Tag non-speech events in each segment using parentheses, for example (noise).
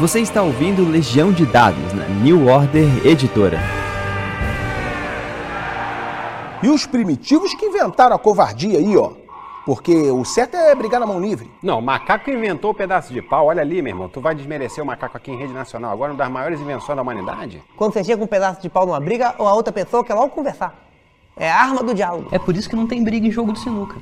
Você está ouvindo Legião de Dados na New Order Editora. E os primitivos que inventaram a covardia aí, ó. Porque o certo é brigar na mão livre. Não, o macaco inventou o pedaço de pau. Olha ali, meu irmão. Tu vai desmerecer o macaco aqui em rede nacional. Agora uma das maiores invenções da humanidade? Quando você chega com um pedaço de pau numa briga, ou a outra pessoa quer logo conversar. É a arma do diálogo. É por isso que não tem briga em jogo de sinuca.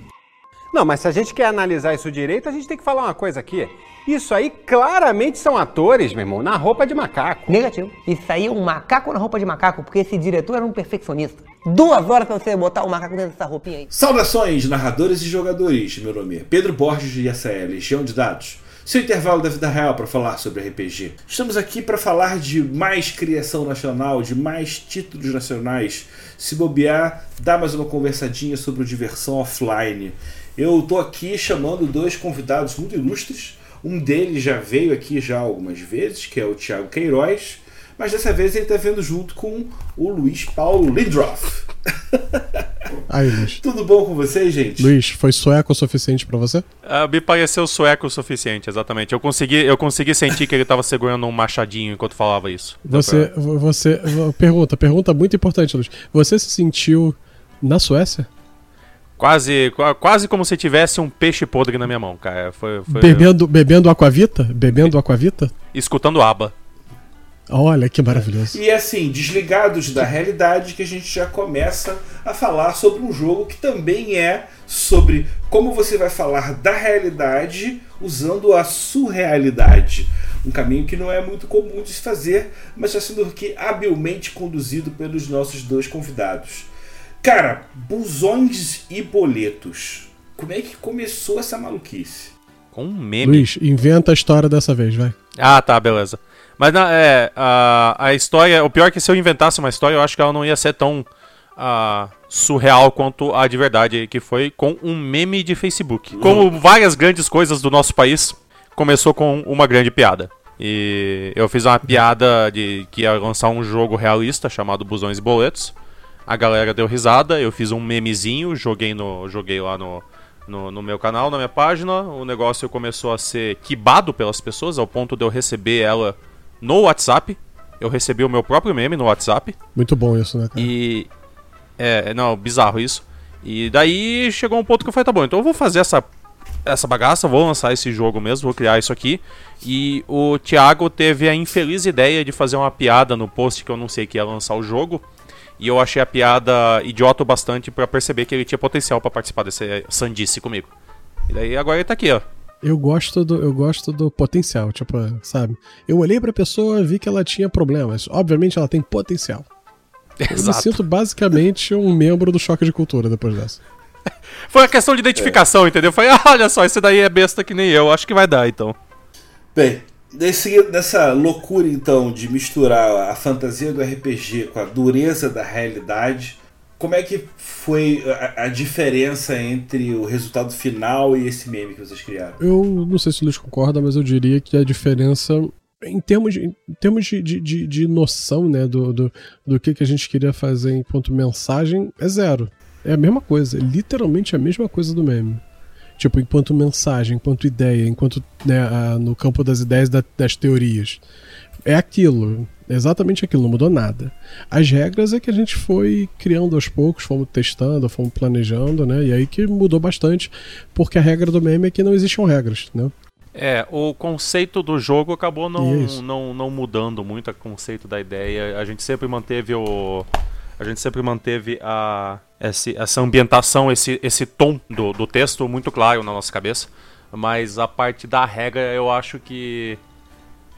Não, mas se a gente quer analisar isso direito, a gente tem que falar uma coisa aqui. Isso aí claramente são atores, meu irmão, na roupa de macaco. Negativo. Isso aí é um macaco na roupa de macaco, porque esse diretor era um perfeccionista. Duas horas pra você botar o macaco dentro dessa roupinha aí. Saudações, narradores e jogadores. Meu nome é Pedro Borges e essa é Legião de Dados. Seu intervalo da vida real para falar sobre RPG. Estamos aqui para falar de mais criação nacional, de mais títulos nacionais. Se bobear, dá mais uma conversadinha sobre o diversão offline. Eu estou aqui chamando dois convidados muito ilustres. Um deles já veio aqui já algumas vezes, que é o Thiago Queiroz, mas dessa vez ele está vendo junto com o Luiz Paulo Lindroff. (laughs) Aí, Luiz. Tudo bom com vocês, gente? Luiz, foi sueco o suficiente para você? Uh, me pareceu sueco o suficiente, exatamente. Eu consegui, eu consegui sentir que ele estava segurando um machadinho enquanto falava isso. Você, pra... você, pergunta, pergunta muito importante, Luiz. Você se sentiu na Suécia? Quase, quase como se tivesse um peixe podre na minha mão, cara. Foi, foi... Bebendo, bebendo aquavita? Bebendo aquavita? Escutando aba. Olha que maravilhoso. E assim, desligados da realidade, que a gente já começa a falar sobre um jogo que também é sobre como você vai falar da realidade usando a surrealidade. Um caminho que não é muito comum de se fazer, mas está sendo aqui habilmente conduzido pelos nossos dois convidados. Cara, busões e boletos. Como é que começou essa maluquice? Com um meme. Luiz, inventa a história dessa vez, vai. Ah, tá, beleza. Mas não, é, a, a história. O pior é que se eu inventasse uma história, eu acho que ela não ia ser tão uh, surreal quanto a de verdade, que foi com um meme de Facebook. Como várias grandes coisas do nosso país, começou com uma grande piada. E eu fiz uma piada de que ia lançar um jogo realista chamado Busões e Boletos. A galera deu risada, eu fiz um memezinho, joguei, no, joguei lá no, no, no, meu canal, na minha página. O negócio começou a ser quibado pelas pessoas, ao ponto de eu receber ela no WhatsApp. Eu recebi o meu próprio meme no WhatsApp. Muito bom isso, né, cara? E. É, não, bizarro isso. E daí chegou um ponto que eu falei, tá bom, então eu vou fazer essa, essa bagaça, vou lançar esse jogo mesmo, vou criar isso aqui. E o Thiago teve a infeliz ideia de fazer uma piada no post que eu não sei que ia lançar o jogo e eu achei a piada idiota bastante para perceber que ele tinha potencial para participar desse sandice comigo. E daí agora ele tá aqui, ó. Eu gosto do, eu gosto do potencial, tipo, sabe? Eu olhei pra pessoa, vi que ela tinha problemas. Obviamente ela tem potencial. Exato. Eu me sinto basicamente um membro do choque de cultura depois dessa. (laughs) Foi uma questão de identificação, é. entendeu? Foi, ah, olha só, esse daí é besta que nem eu, acho que vai dar então. Bem, Nessa loucura, então, de misturar a fantasia do RPG com a dureza da realidade, como é que foi a, a, diferença entre o resultado final e esse meme que vocês criaram? Eu não sei se o Luiz concorda, mas eu diria que a diferença em termos de, em termos de, de, de, noção né, do, do, do que, que a gente queria fazer enquanto mensagem, é zero. É a mesma coisa, é literalmente a mesma coisa do meme. Tipo, enquanto mensagem, enquanto ideia, enquanto né, a, no campo das ideias da, das teorias. É aquilo, é exatamente aquilo, não mudou nada. As regras é que a gente foi criando aos poucos, fomos testando, fomos planejando, né? E aí que mudou bastante, porque a regra do meme é que não existiam regras, né? É, o conceito do jogo acabou não, não, não mudando muito o conceito da ideia. A gente sempre manteve o. A gente sempre manteve a esse, essa ambientação, esse, esse tom do, do texto muito claro na nossa cabeça. Mas a parte da regra eu acho que.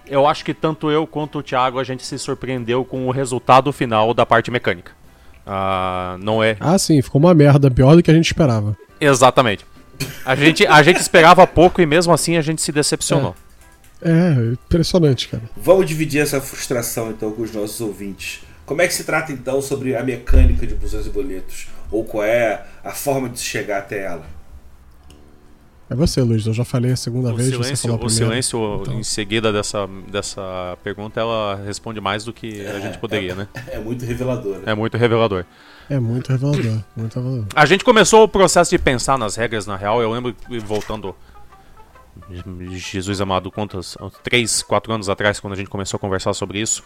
Eu acho que tanto eu quanto o Thiago a gente se surpreendeu com o resultado final da parte mecânica. Uh, não é. Ah, sim, ficou uma merda, pior do que a gente esperava. Exatamente. A gente, a gente esperava pouco e mesmo assim a gente se decepcionou. É, é impressionante, cara. Vamos dividir essa frustração então com os nossos ouvintes. Como é que se trata então sobre a mecânica de busões e boletos? Ou qual é a forma de se chegar até ela? É você, Luiz. Eu já falei a segunda o vez. Silêncio, você falou o silêncio, então. em seguida dessa, dessa pergunta, ela responde mais do que é, a gente poderia, é, né? É muito revelador. Né? É muito revelador. É muito revelador, muito revelador. A gente começou o processo de pensar nas regras, na real. Eu lembro, voltando Jesus amado, quantos? Três, quatro anos atrás, quando a gente começou a conversar sobre isso.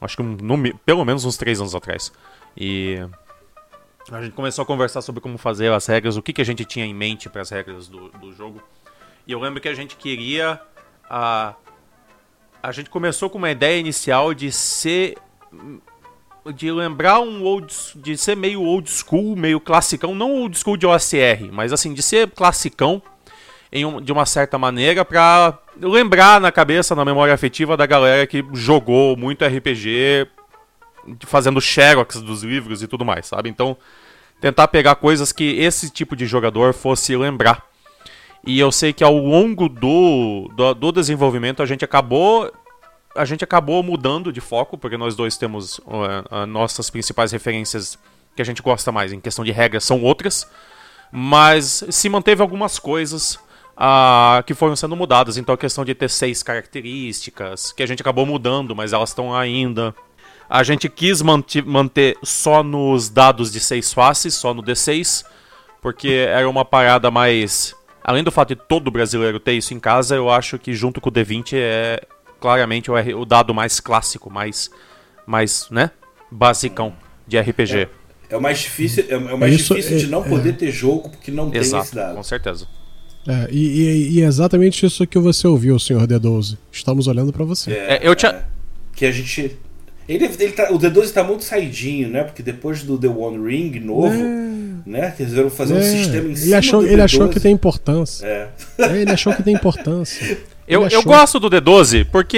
Acho que no- pelo menos uns três anos atrás. E a gente começou a conversar sobre como fazer as regras, o que, que a gente tinha em mente para as regras do, do jogo. E eu lembro que a gente queria. A, a gente começou com uma ideia inicial de ser. De lembrar um old. De ser meio old school, meio classicão. Não old school de OSR, mas assim, de ser classicão em um- de uma certa maneira pra lembrar na cabeça, na memória afetiva da galera que jogou muito RPG fazendo xerox dos livros e tudo mais, sabe? Então, tentar pegar coisas que esse tipo de jogador fosse lembrar. E eu sei que ao longo do, do, do desenvolvimento a gente acabou a gente acabou mudando de foco, porque nós dois temos uh, nossas principais referências que a gente gosta mais em questão de regras são outras, mas se manteve algumas coisas ah, que foram sendo mudadas. Então a questão de ter seis características, que a gente acabou mudando, mas elas estão ainda. A gente quis manter só nos dados de seis faces, só no D6, porque era uma parada mais. Além do fato de todo brasileiro ter isso em casa, eu acho que junto com o D20 é claramente o, dado mais clássico, mais, mais né? Basicão de RPG. É o mais difícil, é, é o mais Isso difícil de é- não poder ter jogo porque não tem esse Exato, dado. com certeza. É, e, e- e é exatamente isso que você ouviu, senhor D12. Estamos olhando pra você. É, eu tinha. Que a gente. Ele, ele tá, o D12 tá muito saidinho, né? Porque depois do The One Ring novo, né? Que resolveram fazer um É, sistema em ele cima achou, do ele D12. achou que tem importância. É. É, ele achou que tem importância. (laughs) Eu, eu gosto do D12 porque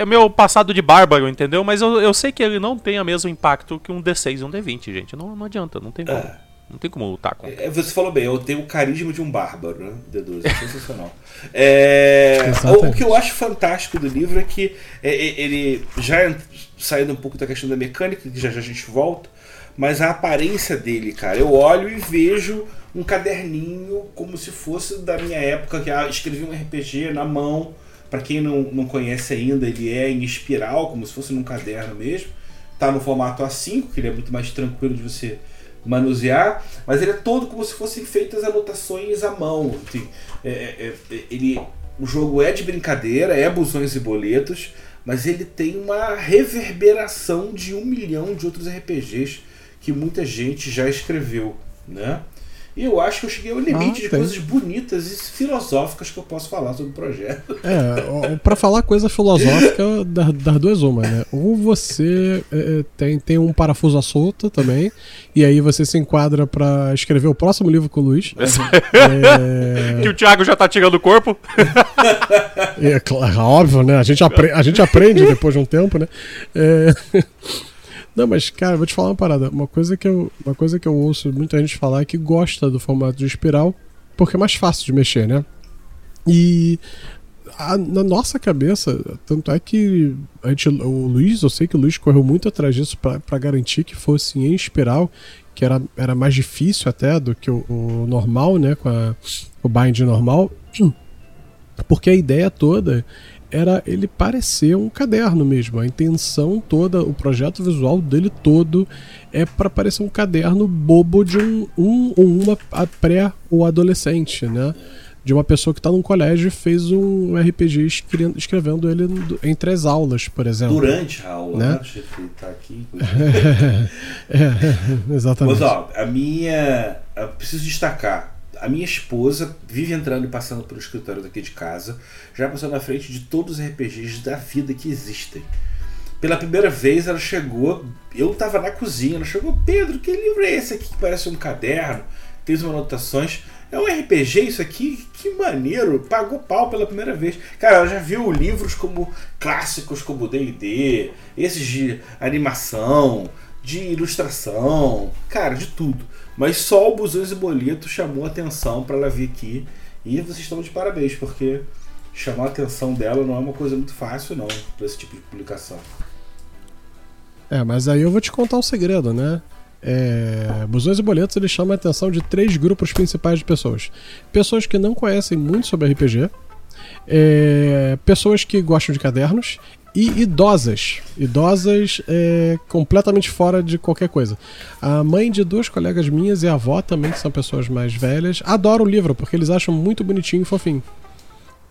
é meu passado de bárbaro, entendeu? Mas eu, eu sei que ele não tem o mesmo impacto que um D6 e um D20, gente. Não, não adianta, não tem como. Não tem como lutar com. É, Você falou bem, eu tenho o carisma de um bárbaro, né? D12, é sensacional. (laughs) É, o, o que eu acho fantástico do livro é que é, é, ele, já saindo um pouco da questão da mecânica, que já já a gente volta, mas a aparência dele, cara, eu olho e vejo um caderninho como se fosse da minha época, que ah, escrevi um RPG na mão. Pra quem não, não conhece ainda, ele é em espiral, como se fosse num caderno mesmo. Tá no formato A5, que ele é muito mais tranquilo de você manusear, mas ele é todo como se fossem feitas anotações à mão. Assim, é, é, é, ele, o jogo é de brincadeira, é busões e boletos, mas ele tem uma reverberação de um milhão de outros RPGs que muita gente já escreveu, né? E eu acho que eu cheguei ao limite Ah, de tem. coisas bonitas e filosóficas que eu posso falar sobre o projeto. É, ó, pra falar coisa filosófica, (laughs) das, das duas uma, né? Ou você é, é, tem, tem um parafuso à solta também, e aí você se enquadra pra escrever o próximo livro com o Luiz. (laughs) É, Que o Thiago já tá tirando o corpo. (laughs) é claro, óbvio, né? A gente, apre- a gente aprende depois de um tempo, né? É, Não, mas, cara, vou te falar uma parada. Uma coisa que eu, uma coisa que eu ouço muita gente falar é que gosta do formato de espiral, porque é mais fácil de mexer, né? E a- na nossa cabeça, tanto é que a gente, o Luiz, eu sei que o Luiz correu muito atrás disso pra garantir que fosse em espiral, que era, era mais difícil até do que o, o normal, né? Com a, o bind normal. (clears throat) Porque a ideia toda era ele parecer um caderno mesmo. A intenção toda, o projeto visual dele todo é para parecer um caderno bobo de um, um ou uma pré ou adolescente, né? De uma pessoa que está num colégio e fez um RPG escre- escrevendo ele entre as aulas, por exemplo. Durante a aula, Né? né? Jeito que ele tá aqui. (laughs) É, (laughs) exatamente. Mas ó, a minha. Eu preciso destacar. A minha esposa vive entrando e passando pelo escritório daqui de casa, já passou na frente de todos os RPGs da vida que existem. Pela primeira vez ela chegou, eu tava na cozinha, ela chegou, Pedro, que livro é esse aqui que parece um caderno? Tem umas anotações. É um RPG isso aqui? Que maneiro! Pagou pau pela primeira vez. Cara, ela já viu livros como clássicos como D&D, esses de animação, de ilustração, cara, de tudo. Mas só o Busões e Boleto chamou atenção para ela vir aqui. E vocês estão de parabéns, porque chamar a atenção dela não é uma coisa muito fácil, não, para esse tipo de publicação. É, mas aí eu vou te contar um segredo, né? É, Busões e Boletos ele chama a atenção de três grupos principais de pessoas: pessoas que não conhecem muito sobre RPG, é, pessoas que gostam de cadernos e idosas. Idosas é, completamente fora de qualquer coisa. A mãe de duas colegas minhas e a avó também, que são pessoas mais velhas, adoram o livro porque eles acham muito bonitinho e fofinho.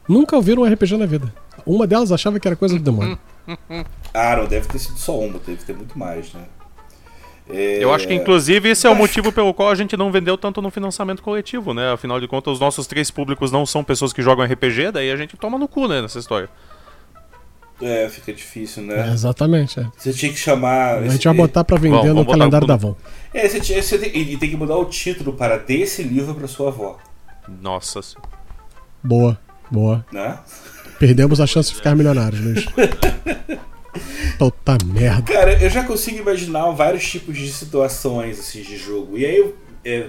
Nunca ouviram um RPG na vida. Uma delas achava que era coisa do demônio. (laughs) Ah, não deve ter sido só uma, deve ter muito mais, né? É, Eu acho que, inclusive, esse é o motivo pelo qual a gente não vendeu tanto no financiamento coletivo, né? Afinal de contas, os nossos três públicos não são pessoas que jogam RPG, daí a gente toma no cu, né, nessa história. É, fica difícil, É, né? exatamente. é. Você tinha que chamar. A gente vai botar pra vender Vamos, no calendário da Avon. É, você, tinha- você tem, e tem que mudar o título para desse livro para sua avó, Nossa senhora. Boa, boa. né? Perdemos a chance de ficar milionários, Luiz. (laughs) Puta merda. Cara, eu já consigo imaginar vários tipos de situações assim, de jogo. E aí eu. é,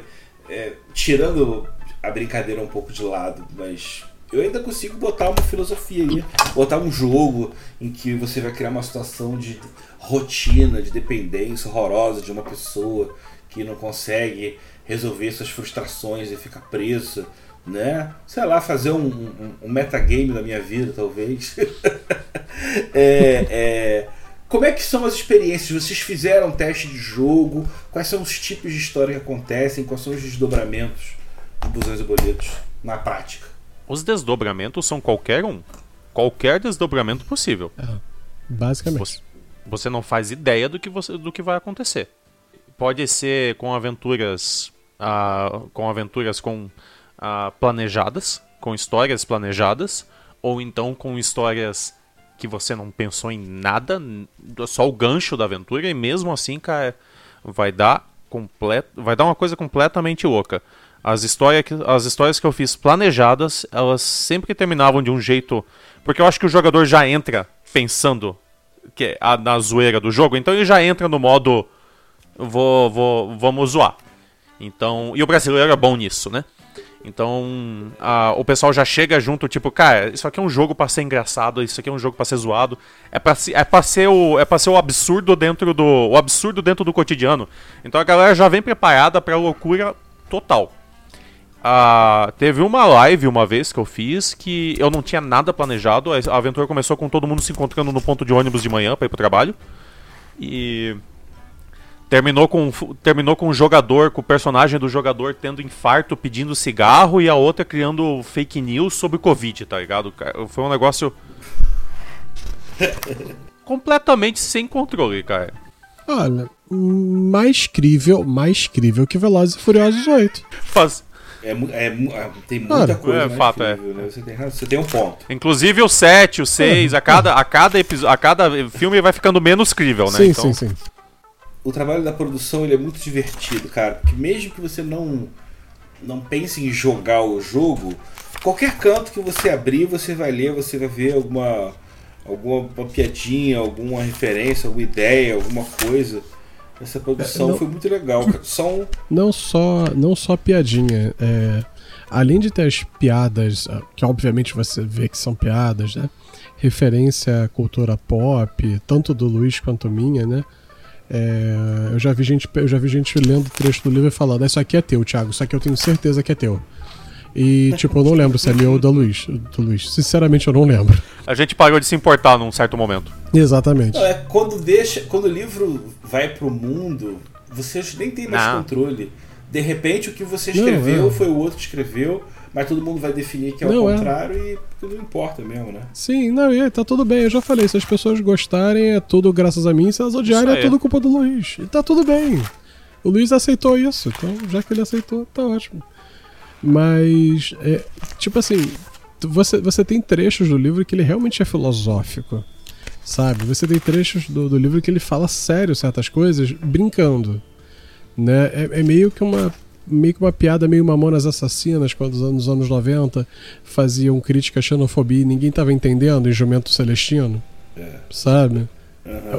é, tirando a brincadeira um pouco de lado, mas eu ainda consigo botar uma filosofia aí. Botar um jogo em que você vai criar uma situação de rotina, de dependência horrorosa de uma pessoa que não consegue resolver suas frustrações e fica presa. Né? Sei lá, fazer um, um, um metagame da minha vida, talvez. (laughs) É, é, como é que são as experiências? Vocês fizeram teste de jogo? Quais são os tipos de história que acontecem? Quais são os desdobramentos de busões e boletos na prática? Os desdobramentos são qualquer um. Qualquer desdobramento possível. Basicamente. Você, você não faz ideia do que, você, do que vai acontecer. Pode ser com aventuras ah, com aventuras com ah, planejadas, com histórias planejadas, ou então com histórias que você não pensou em nada, só o gancho da aventura e mesmo assim, cara, vai dar completo, vai dar uma coisa completamente louca. As histórias que, as histórias que eu fiz planejadas, elas sempre terminavam de um jeito, porque eu acho que o jogador já entra pensando que é a, na zoeira do jogo, então ele já entra no modo vou, vou, vamos zoar. Então, e o brasileiro é bom nisso, né? Então, a- o pessoal já chega junto, tipo, cara, isso aqui é um jogo pra ser engraçado, isso aqui é um jogo pra ser zoado, é pra, é pra ser o é para ser o absurdo dentro do o absurdo dentro do cotidiano. Então a galera já vem preparada pra loucura total. Ah, teve uma live uma vez que eu fiz que eu não tinha nada planejado. A aventura começou com todo mundo se encontrando no ponto de ônibus de manhã pra ir pro trabalho. E terminou com terminou com o jogador, com o personagem do jogador tendo infarto, pedindo cigarro e a outra criando fake news sobre Covid, tá ligado? Foi um negócio (laughs) completamente sem controle, cara. Olha, mais crível, mais crível que Velozes e Furiosos 8. Faz- É, é é- tem muita Olha, coisa. é mais fato, é. né? Você, tem, você tem um ponto. Inclusive o 7, o 6, a cada, a cada, a cada filme vai ficando menos crível, né? sim, Então, sim, sim. O trabalho da produção ele é muito divertido, cara. Porque mesmo que você não, não pense em jogar o jogo, qualquer canto que você abrir, você vai ler, você vai ver alguma, alguma uma piadinha, alguma referência, alguma ideia, alguma coisa. Essa produção É, não- foi muito legal, cara. São Não só, não só piadinha. é, além de ter as piadas, ah, que obviamente você vê que são piadas, né? Referência à cultura pop, tanto do Luiz quanto minha, né? É, eu, já vi gente, eu já vi gente lendo o trecho do livro e falando: "Ah, Isso aqui é teu, Thiago, isso aqui eu tenho certeza que é teu. E, tipo, eu não lembro se é meu ou da Luiz, do Luiz. Sinceramente, eu não lembro. a gente parou de se importar num certo momento. Exatamente. Não, é quando deixa, quando o livro vai pro mundo, você nem tem mais Não. controle. De repente o que você Não, escreveu é. foi o outro que escreveu, mas todo mundo vai definir que é Não, o é. contrário e não importa mesmo, né? Sim, não, e tá tudo bem, eu já falei, se as pessoas gostarem é tudo graças a mim, se elas odiarem é tudo culpa do Luiz. E tá tudo bem. O Luiz aceitou isso, então já que ele aceitou, tá ótimo. Mas, é, tipo assim, você, você tem trechos do livro que ele realmente é filosófico, sabe? Você tem trechos do, do livro que ele fala sério certas coisas, brincando, né? É, é meio que uma meio que uma piada meio Mamonas Assassinas, quando nos anos, nos anos 90 faziam crítica à xenofobia e ninguém tava entendendo em Jumento Celestino, sabe?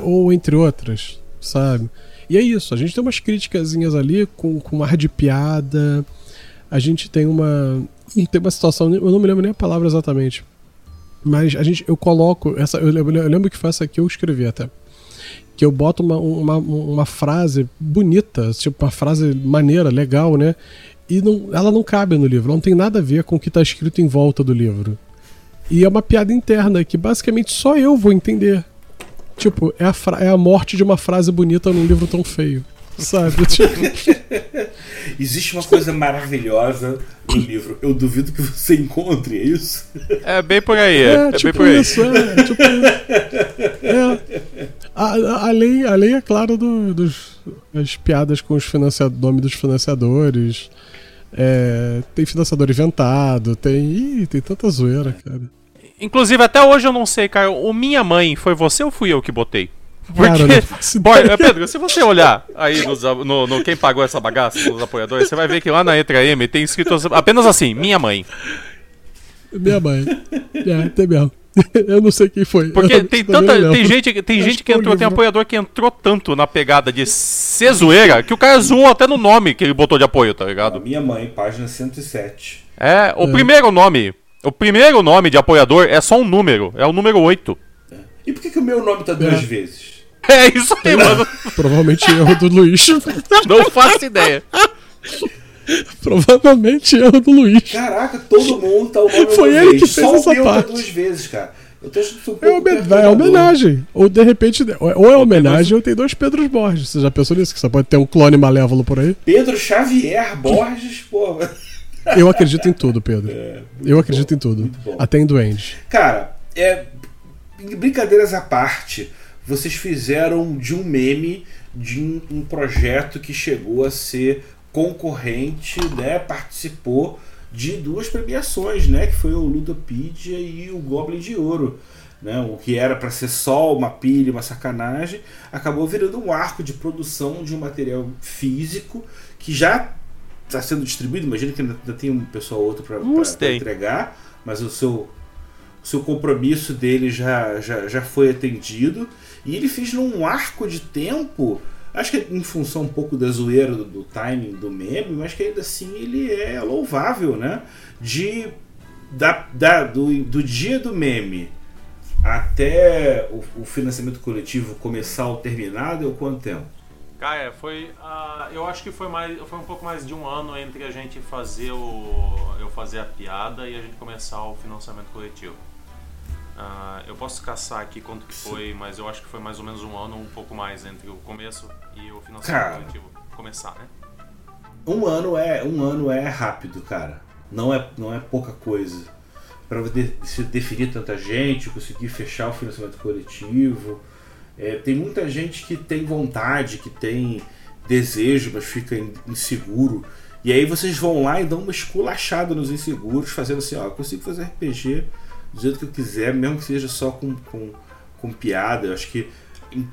Ou entre outras, sabe? E é isso, a gente tem umas criticazinhas ali com, com ar de piada, a gente tem uma tem uma situação, eu não me lembro nem a palavra exatamente, mas a gente, eu coloco, essa, eu lembro, eu lembro que foi essa que eu escrevi até, que eu boto uma, uma, uma frase bonita, tipo uma frase maneira, legal, né? E não, ela não cabe no livro, não tem nada a ver com o que está escrito em volta do livro. E é uma piada interna que basicamente só eu vou entender. Tipo, é a, é a morte de uma frase bonita num livro tão feio. Sabe? (laughs) Tipo, Existe uma coisa maravilhosa no livro. Eu duvido que você encontre, é isso? É bem por aí, é, é, é bem tipo por aí. isso, é. Tipo, é. A- a- além, além, é claro, do, dos, as piadas com os financiadores, nome dos financiadores. É, tem financiador inventado, tem. Ih, tem tanta zoeira, cara. Inclusive, até hoje eu não sei, cara. O Minha Mãe, foi você ou fui eu que botei? Porque, (laughs) Boy, é, Pedro, se você olhar aí nos no, no quem pagou essa bagaça, nos apoiadores, você vai ver que lá na Entra M tem escrito apenas assim, minha mãe. Minha mãe. É, tem mesmo. (laughs) Eu não sei quem foi. Porque Eu tem tanta. Tem gente, tem Acho gente que é entrou, tem apoiador que entrou tanto na pegada de ser zoeira que o cara zoou até no nome que ele botou de apoio, tá A ligado? minha mãe, página 107. É, o primeiro nome. O primeiro nome de apoiador é só um número, é o número 8. E por que, que o meu nome tá duas É. vezes? (laughs) É isso aí, mano. Provavelmente erro do Luiz. Não faço ideia. (laughs) Provavelmente erro do Luiz. Caraca, todo mundo tá o nome Foi ele vez. que fez Só essa parte. duas vezes, cara. Eu um É, homen- é homenagem. Ou de repente. Ou é homenagem ou tem dois Pedros Borges. Você já pensou nisso? Que você pode ter um clone malévolo por aí? Pedro Xavier Borges, pô. (laughs) Eu acredito em tudo, Pedro. Eu acredito em tudo. bom. Até em duendes. Cara, é. Brincadeiras à parte, vocês fizeram de um meme de um, um projeto que chegou a ser concorrente, né? Participou de duas premiações, né? Que foi o Ludopedia e o Goblin de Ouro. Né, o que era para ser só uma pilha, uma sacanagem, acabou virando um arco de produção de um material físico que já está sendo distribuído. Imagino que ainda, ainda tem um pessoal ou outro para entregar, mas o seu, o seu compromisso dele já, já, já foi atendido. E ele fez num arco de tempo, acho que em função um pouco da zoeira do, do timing do meme, mas que ainda assim ele é louvável, né? De, da, da, do, do dia do meme até o, o financiamento coletivo começar ou terminar, deu quanto tempo? Cara, foi. ah, eu acho que foi mais. Foi um pouco mais de um ano entre a gente fazer o. Eu fazer a piada e a gente começar o financiamento coletivo. Ah, eu posso caçar aqui quanto que foi, mas eu acho que foi mais ou menos um ano, um pouco mais entre o começo e o financiamento Cara. coletivo começar, né? Um ano é um ano é rápido, cara. Não é, não é pouca coisa. Para se definir tanta gente, conseguir fechar o financiamento coletivo. É, tem muita gente que tem vontade, que tem desejo, mas fica in- inseguro. E aí vocês vão lá e dão uma esculachada nos inseguros, fazendo assim, ó, consigo fazer RPG do jeito que eu quiser, mesmo que seja só com, com, com piada. Eu acho que, in-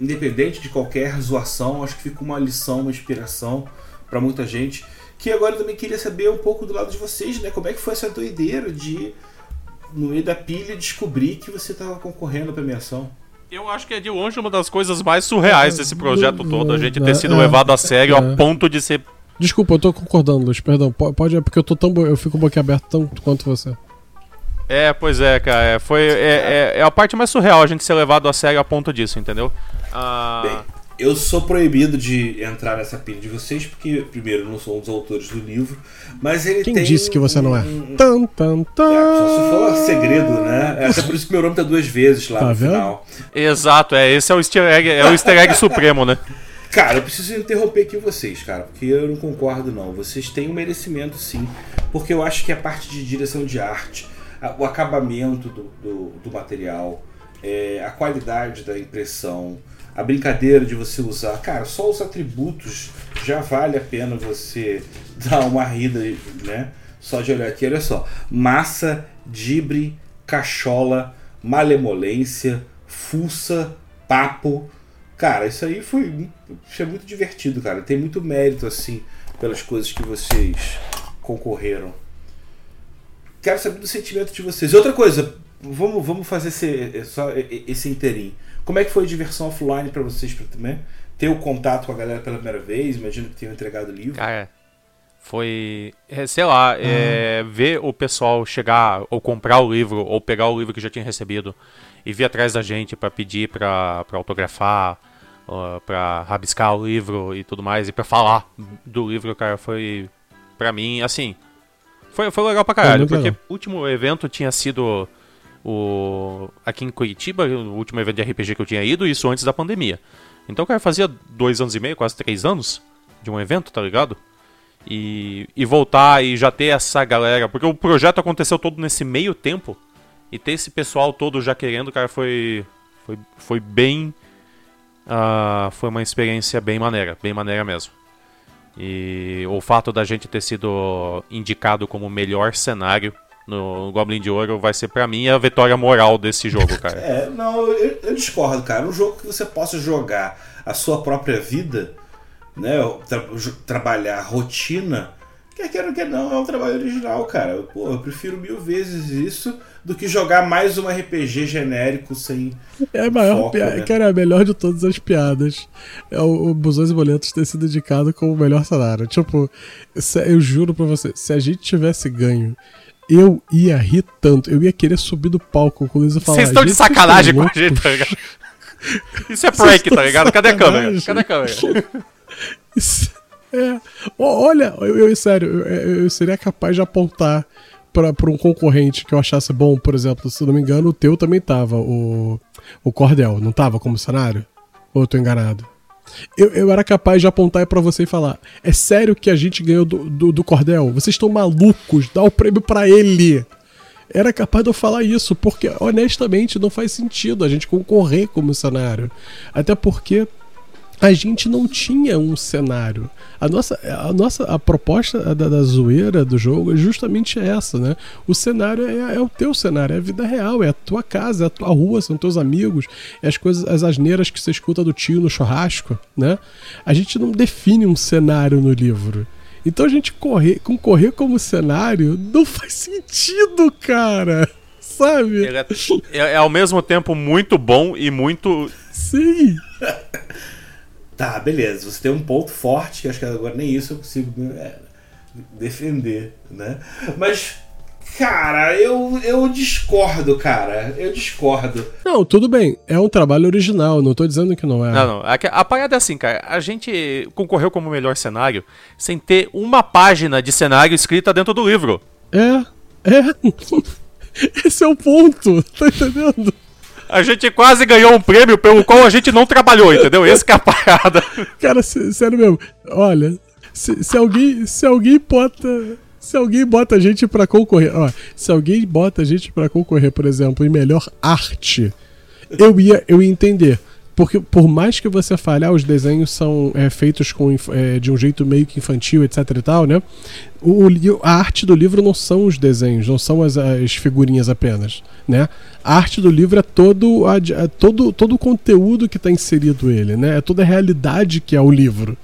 independente de qualquer zoação, acho que fica uma lição, uma inspiração para muita gente. Que agora eu também queria saber um pouco do lado de vocês, né? Como é que foi essa doideira de, no meio da pilha, descobrir que você estava concorrendo à premiação? Eu acho que é de longe uma das coisas mais surreais desse projeto todo. A gente ter sido É, levado a sério é. a ponto de ser. Desculpa, eu tô concordando, Luiz. Perdão. Po- Pode, é porque eu tô tão. Eu fico boquiaberto tanto quanto você. É, pois é, cara. é, Foi, é, é, é a parte mais surreal a gente ser levado a sério a ponto disso, entendeu? Ah, Bem, eu sou proibido de entrar nessa pilha de vocês, porque, primeiro, eu não sou um dos autores do livro, mas ele Quem tem. disse que você não é? Tan, tan, tan. É, só se for segredo, né? É até por isso que meu nome tá duas vezes lá Tá no vendo? final. exato, é. Esse é o easter egg, é o easter egg supremo, né? Cara, eu preciso interromper aqui vocês, cara, porque eu não concordo não. Vocês têm um merecimento sim, porque eu acho que a parte de direção de arte, o acabamento do, do, do material, é, a qualidade da impressão, a brincadeira de você usar, cara, só os atributos já vale a pena você (laughs) dar uma rida, né? Só de olhar aqui, olha só, massa, dibre, cachola, malemolência, fuça, papo. Cara, isso aí foi isso é muito divertido, cara. Tem muito mérito, assim, pelas coisas que vocês concorreram. Quero saber do sentimento de vocês. Outra coisa, vamos, vamos fazer esse, só esse inteirinho. Como é que foi a diversão offline pra vocês pra também? Ter o contato com a galera pela primeira vez, imagino que tenham entregado o livro. Cara, foi. é, sei lá, é, ver o pessoal chegar ou comprar o livro ou pegar o livro que já tinha recebido e vir atrás da gente pra pedir pra, pra autografar, ó, pra rabiscar o livro e tudo mais, e pra falar do livro, cara, foi. Pra mim, assim. Foi, foi legal pra caralho, porque legal. o último evento tinha sido o aqui em Curitiba, o último evento de RPG que eu tinha ido, isso antes da pandemia. Então, cara, fazia dois anos e meio, quase três anos de um evento, tá ligado? E, e voltar e já ter essa galera. Porque o projeto aconteceu todo nesse meio tempo. E ter esse pessoal todo já querendo, cara, foi. Foi, foi bem. ah, foi uma experiência bem maneira, bem maneira mesmo. E o fato da gente ter sido indicado como o melhor cenário no Goblin de Ouro vai ser pra mim a vitória moral desse jogo, (laughs) cara. É, não, eu, eu discordo, cara. Um jogo que você possa jogar a sua própria vida, né? tra- trabalhar rotina, quer queira, quer não, é um trabalho original, cara. Pô, eu prefiro mil vezes isso do que jogar mais um RPG genérico sem. É a maior Foco, piada. né? Cara, a melhor de todas as piadas é o, o Busões e Boletos ter sido indicado como o melhor cenário. Tipo, se- eu juro pra você, se a gente tivesse ganho, eu ia rir tanto. Eu ia querer subir do palco com o Luiz e falar. Vocês estão de "Gente, vocês sacanagem com a gente, loucos?" tá ligado? (laughs) Isso é prank, tá ligado? Cadê a câmera? Cadê a câmera? (laughs) Isso- É. Olha, eu, eu- sério, eu, eu- seria capaz de apontar pra um concorrente que eu achasse bom, por exemplo, se não me engano, o teu também tava, o, o Cordel, não tava como cenário? Ou eu tô enganado? Eu, eu era capaz de apontar pra você e falar: é sério que a gente ganhou do, do, do Cordel? Vocês estão malucos? Dá o prêmio pra ele! Era capaz de eu falar isso, porque honestamente não faz sentido a gente concorrer como cenário. Até porque a gente não tinha um cenário. A nossa, a nossa a proposta da, da zoeira do jogo é justamente essa, né? O cenário é, é o teu cenário, é a vida real, é a tua casa, é a tua rua, são teus amigos, é as coisas, as asneiras que você escuta do tio no churrasco, né? A gente não define um cenário no livro. Então a gente correr, concorrer como cenário não faz sentido, cara. Sabe? É, é- é ao mesmo tempo muito bom e muito. Sim. (laughs) Tá, beleza. Você tem um ponto forte, que acho que agora nem isso eu consigo é, defender, né? Mas, cara, eu, eu discordo, cara. Eu discordo. Não, tudo bem. É um trabalho original, não tô dizendo que não é. Não, não. A, a parada é assim, cara. A gente concorreu como melhor cenário sem ter uma página de cenário escrita dentro do livro. É, é. (laughs) Esse é o ponto, tá entendendo? A gente quase ganhou um prêmio pelo qual a gente não trabalhou, entendeu? Esse que é a parada. Cara, sé- sério mesmo. Olha, se, se alguém, se alguém bota, se alguém bota a gente pra concorrer, ó, se alguém bota a gente pra concorrer, por exemplo, em melhor arte, eu ia, eu ia entender. Porque por mais que você falhar, os desenhos são é, feitos com, é, de um jeito meio que infantil, etc e tal, né? O, o a arte do livro não são os desenhos, não são as, as figurinhas apenas, né? A arte do livro é todo, a, é todo, todo o conteúdo que está inserido ele, né? É toda a realidade que é o livro.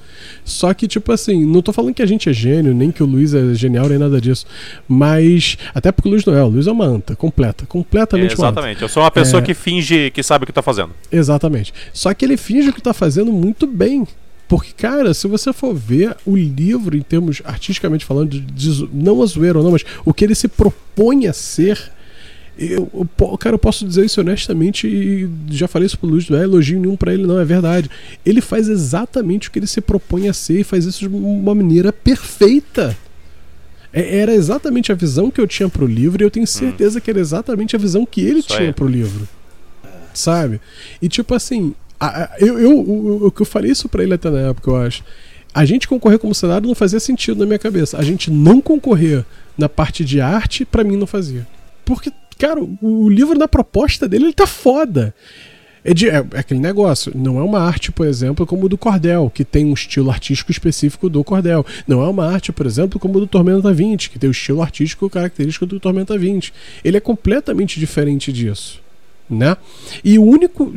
Só que, tipo assim, não tô falando que a gente é gênio, nem que o Luiz é genial, nem nada disso. Mas. Até porque o Luiz não é, o Luiz é uma anta, completa. Completamente uma anta. exatamente. Eu sou uma pessoa É. que finge que sabe o que tá fazendo. Exatamente. Só que ele finge que tá fazendo muito bem. Porque, cara, se você for ver o livro em termos artisticamente falando, de, não a zoeira ou não, mas o que ele se propõe a ser. Eu, eu cara, eu posso dizer isso honestamente e já falei isso pro Luiz, não é elogio nenhum pra ele, não, é verdade. Ele faz exatamente o que ele se propõe a ser e faz isso de uma maneira perfeita. É- Era exatamente a visão que eu tinha pro livro e eu tenho certeza que era exatamente a visão que ele Isso tinha aí. pro livro. Sabe? E tipo assim, eu, eu, o, que eu falei isso pra ele até na época, eu acho. A gente concorrer como cenário não fazia sentido na minha cabeça. A gente não concorrer na parte de arte, pra mim não fazia. Porque, cara, o, o livro na proposta dele, ele tá foda. É, de- é- é aquele negócio. Não é uma arte, por exemplo, como o do Cordel, que tem um estilo artístico específico do Cordel. Não é uma arte, por exemplo, como o do Tormenta 20, que tem o estilo artístico característico do Tormenta 20. Ele é completamente diferente disso. Né? E o único.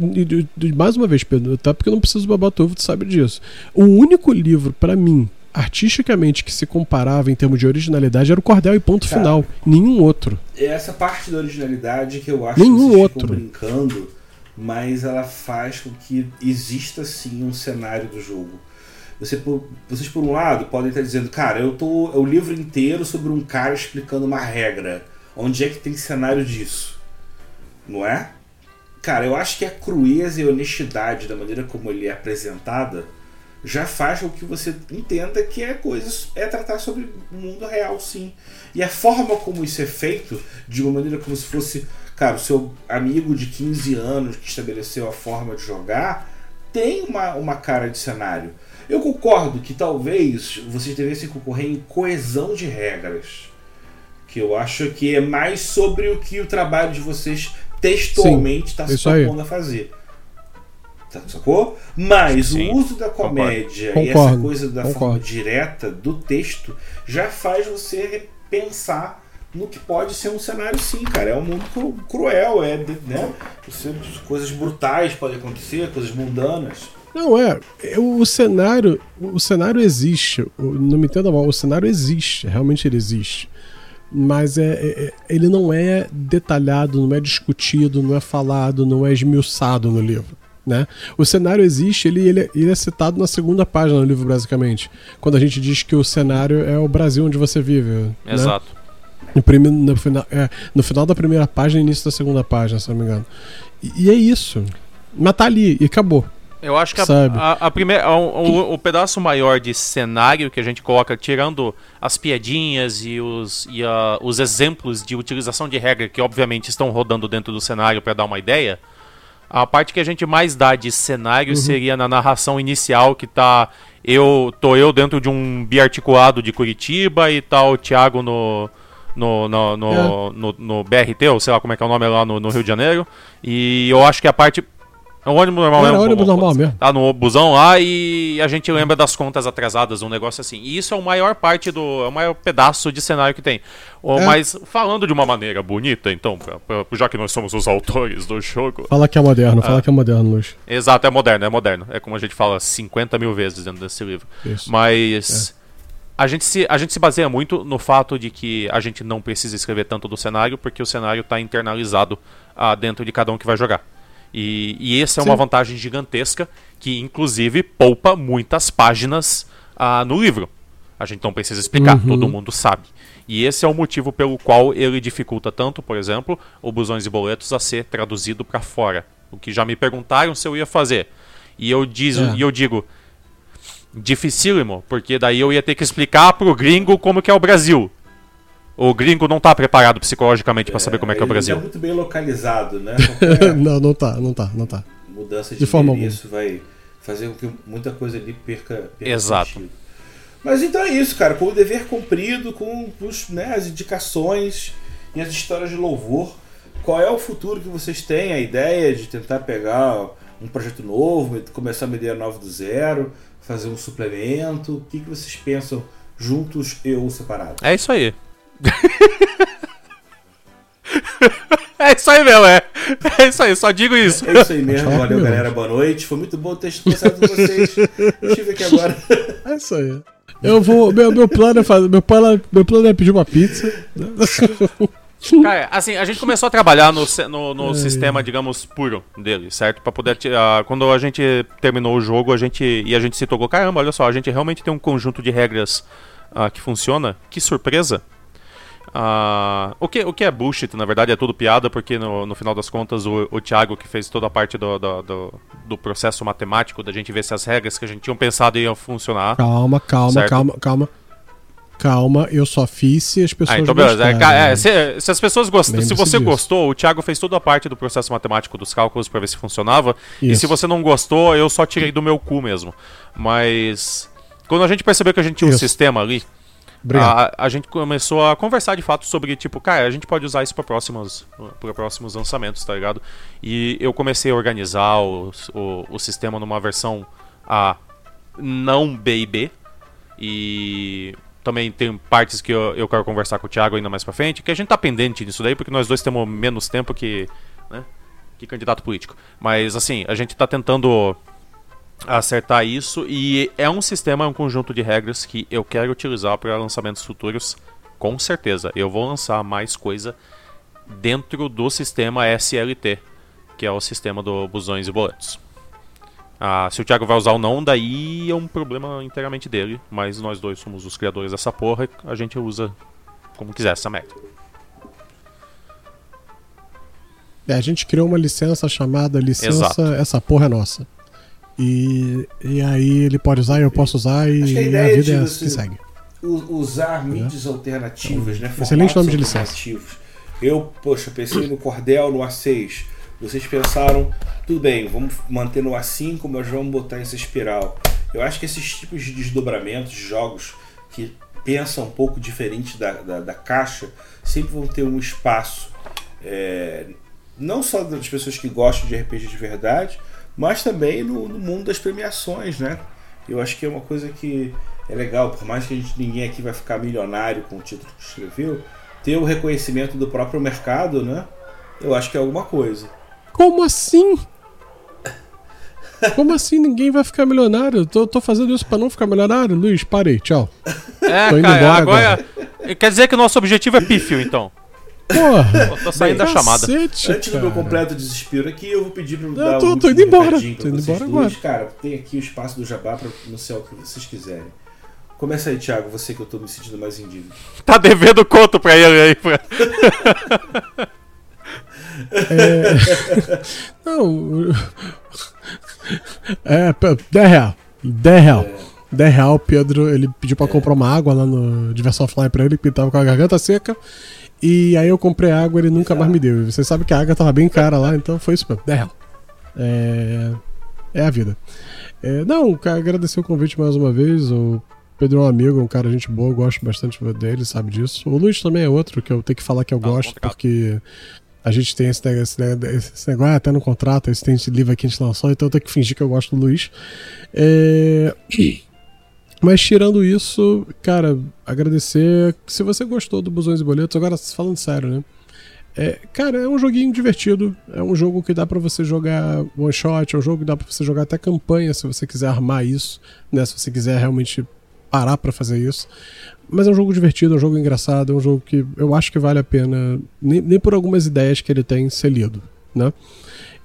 Mais uma vez, Pedro, tá? Porque eu não preciso babar tu sabe disso. O único livro, pra mim, artisticamente, que se comparava em termos de originalidade era o Cordel e ponto Cara. final. Nenhum outro. É essa parte da originalidade que eu acho Nenhum que outro. brincando, mas ela faz com que exista sim um cenário do jogo. Você, por- vocês, por um lado, podem estar dizendo, cara, eu tô. É o livro inteiro sobre um cara explicando uma regra. Onde é que tem cenário disso? Não é? Cara, eu acho que a crueza e a honestidade da maneira como ele é apresentada já faz com que você entenda que é coisas é tratar sobre o mundo real sim e a forma como isso é feito de uma maneira como se fosse cara o seu amigo de 15 anos que estabeleceu a forma de jogar tem uma, uma cara de cenário. Eu concordo que talvez vocês devessem concorrer em coesão de regras. Que eu acho que é mais sobre o que o trabalho de vocês textualmente está se isso aí. propondo a fazer. Tá, sacou? Mas Sim, o uso da concordo. comédia e essa Concordo, coisa da forma concordo. direta do texto já faz você pensar no que pode ser um cenário sim, cara. É um mundo cru- cruel, é, né? Você- coisas brutais podem acontecer, coisas mundanas. Não, é. é, O cenário. O cenário existe. Não me entenda mal, o cenário existe. Realmente ele existe. Mas é, é- é- ele não é detalhado, não é discutido, não é falado, não é esmiuçado no livro. Né? O cenário existe, ele, ele, é- ele é citado na segunda página do livro, basicamente. Quando a gente diz que o cenário é o Brasil onde você vive. né? Exato. No, prime- no, final, é, no final da primeira página e início da segunda página, se não me engano. E, e é isso. Mas tá ali e acabou. Eu acho que a, a, a primeira, o, o- pedaço maior de cenário que a gente coloca, tirando as piadinhas e os, e a- os exemplos de utilização de regra que obviamente estão rodando dentro do cenário para dar uma ideia, a parte que a gente mais dá de cenário seria na narração inicial que tá eu tô eu dentro de um biarticulado de Curitiba e tá o Thiago no no, no, no, no, no BRT, ou sei lá como é que é o nome lá no, no Rio de Janeiro. E eu acho que a parte. É um ônibus normal mesmo. ônibus pô, normal pô, mesmo. Tá no busão lá e a gente lembra das contas atrasadas, um negócio assim. E isso é o maior parte do. É o maior pedaço de cenário que tem. É. Mas falando de uma maneira bonita, então, pra- pra- já que nós somos os autores do jogo. Fala que é moderno, Ah. fala que é moderno, Luiz. Exato, é moderno, é moderno. É como a gente fala 50 mil vezes dentro desse livro. Isso. Mas a, gente se, a gente se baseia muito no fato de que a gente não precisa escrever tanto do cenário, porque o cenário está internalizado ah, dentro de cada um que vai jogar. E, e essa é uma Sim. vantagem gigantesca que, inclusive, poupa muitas páginas ah, no livro. A gente não precisa explicar, Uhum. todo mundo sabe. E esse é o motivo pelo qual ele dificulta tanto, por exemplo, o Busões e Boletos a ser traduzido para fora. O que já me perguntaram se eu ia fazer. E eu, diz, É. e eu digo, dificílimo, porque daí eu ia ter que explicar pro gringo como que é o Brasil. O gringo não tá preparado psicologicamente para saber como é que é o Ele Brasil. É muito bem localizado, né? (laughs) Não, não tá, não tá, não tá. mudança de, De forma endereço vai fazer com que muita coisa ali perca, perca Exato. sentido. Mas então é isso, cara. Com o dever cumprido, com os, né, as indicações e as histórias de louvor, qual é o futuro que vocês têm? A ideia de tentar pegar um projeto novo, começar uma ideia nova do zero, fazer um suplemento? O que, que vocês pensam juntos e ou separados? É isso aí. É isso aí mesmo, é. É isso aí, só digo isso. É isso aí mesmo, Tchau, valeu meu. galera, boa noite. Foi muito bom ter conversado com vocês. Estive aqui agora. É isso aí. Eu vou. Meu, meu plano é fazer. Meu plano, meu plano é pedir uma pizza. Cara, assim, a gente começou a trabalhar no, no, no sistema, digamos, puro dele, certo? Pra poder tirar. Quando a gente terminou o jogo, a gente. E a gente se tocou, caramba, olha só, a gente realmente tem um conjunto de regras ah, que funciona. Que surpresa! Ah, o, que, o que é bullshit, na verdade, é tudo piada, porque no, no final das contas o, o Thiago, que fez toda a parte do, do, do, do processo matemático, da gente ver se as regras que a gente tinha pensado iam funcionar. Calma, calma, Certo. calma, calma. Calma, eu só fiz se as pessoas Ah, então. É, é, se, se as pessoas gostam, se você disso. gostou, o Thiago fez toda a parte do processo matemático dos cálculos pra ver se funcionava. E Isso. se você não gostou, eu só tirei do meu cu mesmo. Mas quando a gente percebeu que a gente tinha um Isso. sistema ali, Obrigado. a, a gente começou a conversar de fato sobre, tipo, cara, a gente pode usar isso para próximos, próximos lançamentos, tá ligado? E eu comecei a organizar o, o, o sistema numa versão a não B&B. E também tem partes que eu, eu quero conversar com o Thiago ainda mais pra frente, que a gente tá pendente nisso daí, porque nós dois temos menos tempo que, né, que candidato político. Mas, assim, a gente tá tentando acertar isso e é um sistema, é um conjunto de regras que eu quero utilizar para lançamentos futuros, com certeza. Eu vou lançar mais coisa dentro do sistema SLT, que é o sistema do busões e boletos. Ah, se o Thiago vai usar ou não, daí é um problema inteiramente dele, mas nós dois somos os criadores dessa porra, a gente usa como quiser essa merda. É, a gente criou uma licença chamada licença Exato. Essa Porra é Nossa. E, e aí ele pode usar, eu posso usar e, a e a, é vida é essa que segue. Usar mídias alternativas, né? Excelente nome de licença. Eu, poxa, pensei no Cordel, no A6. Vocês pensaram, tudo bem, vamos manter no A5, mas vamos botar essa espiral. Eu acho que esses tipos de desdobramentos de jogos que pensam um pouco diferente da, da, da caixa sempre vão ter um espaço. é, não só das pessoas que gostam de RPG de verdade, mas também no, no mundo das premiações, né? Eu acho que é uma coisa que é legal, por mais que a gente, ninguém aqui vai ficar milionário com o título que escreveu, ter o reconhecimento do próprio mercado, né? Eu acho que é alguma coisa. Como assim? Como assim ninguém vai ficar milionário? Eu Tô, tô fazendo isso pra não ficar milionário? Luiz, parei, tchau. É, Tô indo cara, embora agora. Quer dizer que o nosso objetivo é pífio, então. Porra! Pô, tô saindo da chamada. Cacete, Antes do meu cara. completo desespero aqui, eu vou pedir para Eu dar tô- um tô indo embora, tô pra indo embora dois. agora. Cara, tem aqui o espaço do Jabá para anunciar o que vocês quiserem. Começa aí, Thiago, você que eu tô me sentindo mais dívida. Tá devendo conto pra ele aí. Pra... Não. É, p- 10 real. 10 real. 10 real, Pedro, ele pediu pra comprar uma água lá no Diversão Offline pra ele, que ele tava com a garganta seca. E aí eu comprei água ele nunca mais me deu. E Você sabe que a água tava bem cara lá, então foi isso mesmo. 10 real. É, é a vida. É, não, agradecer o convite mais uma vez. O Pedro é um amigo, um cara gente boa, eu gosto bastante dele, sabe disso. O Luiz também é outro que eu tenho que falar que eu Ah, gosto, contrato. porque a gente tem esse, esse, neg- esse negócio ah, até no contrato, esse tem esse livro aqui a gente lançou, então eu tenho que fingir que eu gosto do Luiz. É, Mas tirando isso, cara, agradecer. Se você gostou do Busões e Boletos, agora falando sério, né? É, cara, é um joguinho divertido. É um jogo que dá pra você jogar one shot, é um jogo que dá pra você jogar até campanha se você quiser armar isso, né? Se você quiser realmente parar pra fazer isso. Mas é um jogo divertido, é um jogo engraçado, é um jogo que eu acho que vale a pena, nem, nem por algumas ideias que ele tem, ser lido, né?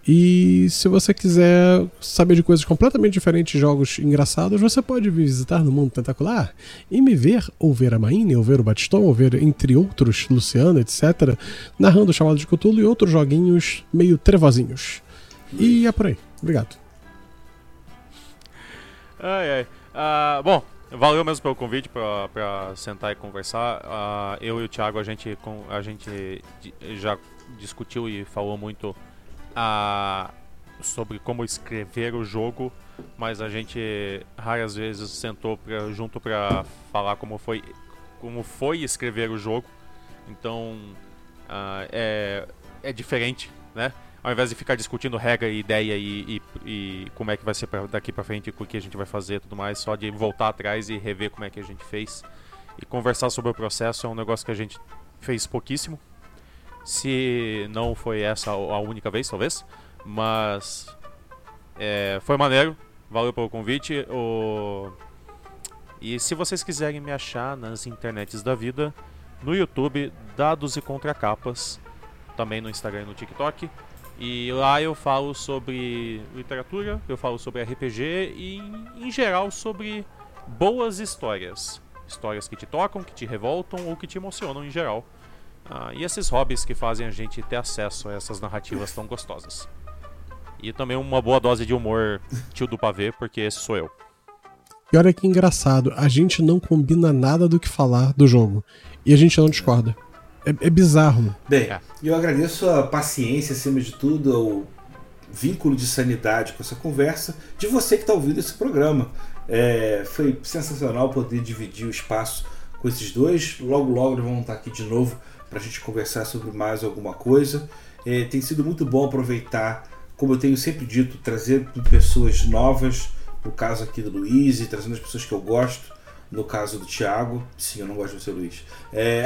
E se você quiser saber de coisas completamente diferentes, jogos engraçados, você pode visitar no Mundo Tentacular e me ver, ou ver a Maine, ou ver o Batiston, ou ver, entre outros, Luciano, etc., narrando o chamado de Cthulhu e outros joguinhos meio trevozinhos. E é por aí. Obrigado. Ai, ai. Ah, bom, valeu mesmo pelo convite pra sentar e conversar. Ah, eu e o Thiago, a gente, a gente já discutiu e falou muito ah, sobre como escrever o jogo, mas a gente raras vezes sentou pra, junto pra falar como foi, como foi escrever o jogo. Então, ah, é, é diferente, né? Ao invés de ficar discutindo regra e ideia e, e- e como é que vai ser pra- daqui pra frente, o que a gente vai fazer e tudo mais, só de voltar atrás e rever como é que a gente fez. E conversar sobre o processo é um negócio que a gente fez pouquíssimo. Se não foi essa a única vez, talvez. Mas é, foi maneiro. Valeu pelo convite. O... E se vocês quiserem me achar nas internets da vida, no YouTube, Dados e Contracapas, também no Instagram e no TikTok. E lá eu falo sobre literatura, eu falo sobre RPG e, em- geral, sobre boas histórias. Histórias que te tocam, que te revoltam ou que te emocionam em geral. Ah, e esses hobbies que fazem a gente ter acesso a essas narrativas tão gostosas. E também uma boa dose de humor tio do pavê, porque esse sou eu. E olha que engraçado, a gente não combina nada do que falar do jogo. E a gente não discorda. É, é bizarro. Bem, É. eu agradeço a paciência, acima de tudo, o vínculo de sanidade com essa conversa de você que está ouvindo esse programa. É, foi sensacional poder dividir o espaço com esses dois. Logo, logo eles vão estar aqui de novo para a gente conversar sobre mais alguma coisa. É, tem sido muito bom aproveitar, como eu tenho sempre dito, trazer pessoas novas. No caso aqui do Luiz, e trazendo as pessoas que eu gosto. No caso do Thiago, sim, eu não gosto de você, Luiz. É,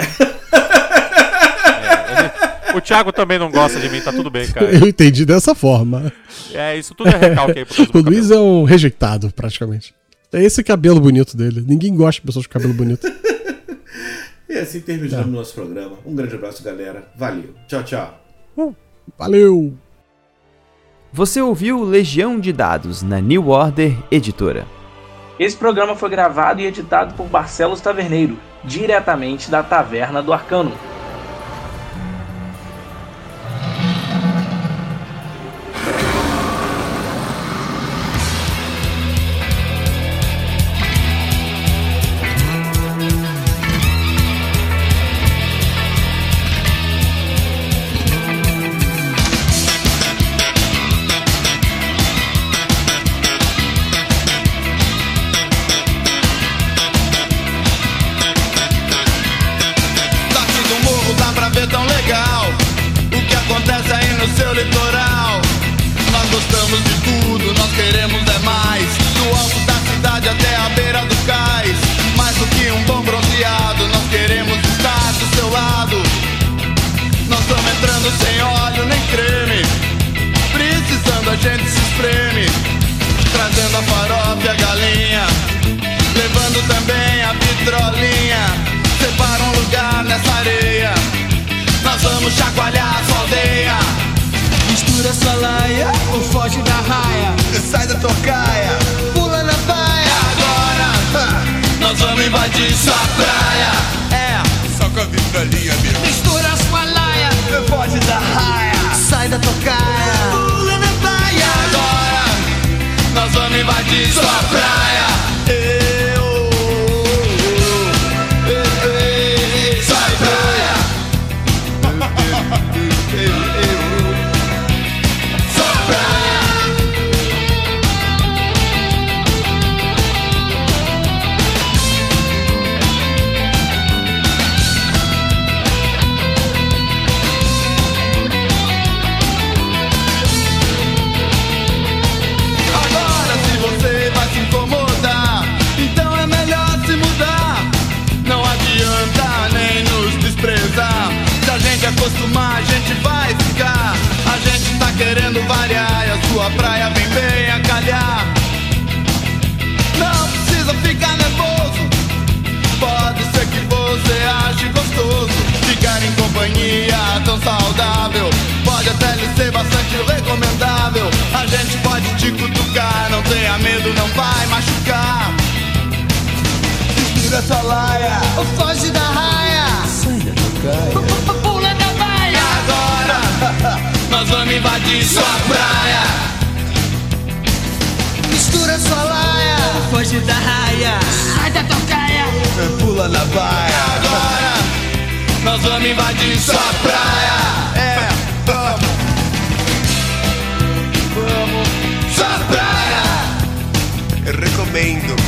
O Thiago também não gosta de mim, tá tudo bem, cara. Eu entendi dessa forma. É, isso tudo é recalque aí por causa do O Luiz é um rejeitado, praticamente. É esse cabelo bonito dele. Ninguém gosta de pessoas com cabelo bonito. (laughs) E assim terminamos o nosso programa. Um grande abraço, galera. Valeu. Tchau, tchau. Valeu! Você ouviu Legião de Dados na New Order Editora. Esse programa foi gravado e editado por Barcelos Taverneiro, diretamente da Taverna do Arcano. Vamos chacoalhar a aldeia. Mistura sua laia, ou foge da raia. Sai da tocaia, pula na baia. Agora, nós vamos invadir sua praia. É, só com a vitrolinha mesmo. Mistura sua laia, foge da raia. Sai da tocaia, pula na baia. Agora, nós vamos invadir sua praia. Acostumar, a gente vai ficar. A gente tá querendo variar e a sua praia vem bem a calhar. Não precisa ficar nervoso. Pode ser que você ache gostoso Ficar em companhia tão saudável Pode até lhe ser bastante recomendável A gente pode te cutucar Não tenha medo, não vai machucar Segura essa laia Ou foge da raia Sai da tocaia Pula invadir sua praia. Mistura sua laia, foge da raia, sai da tocaia, é, pula na baia. Agora nós vamos invadir sua praia. É, vamos. Vamos. Sua praia. Eu recomendo.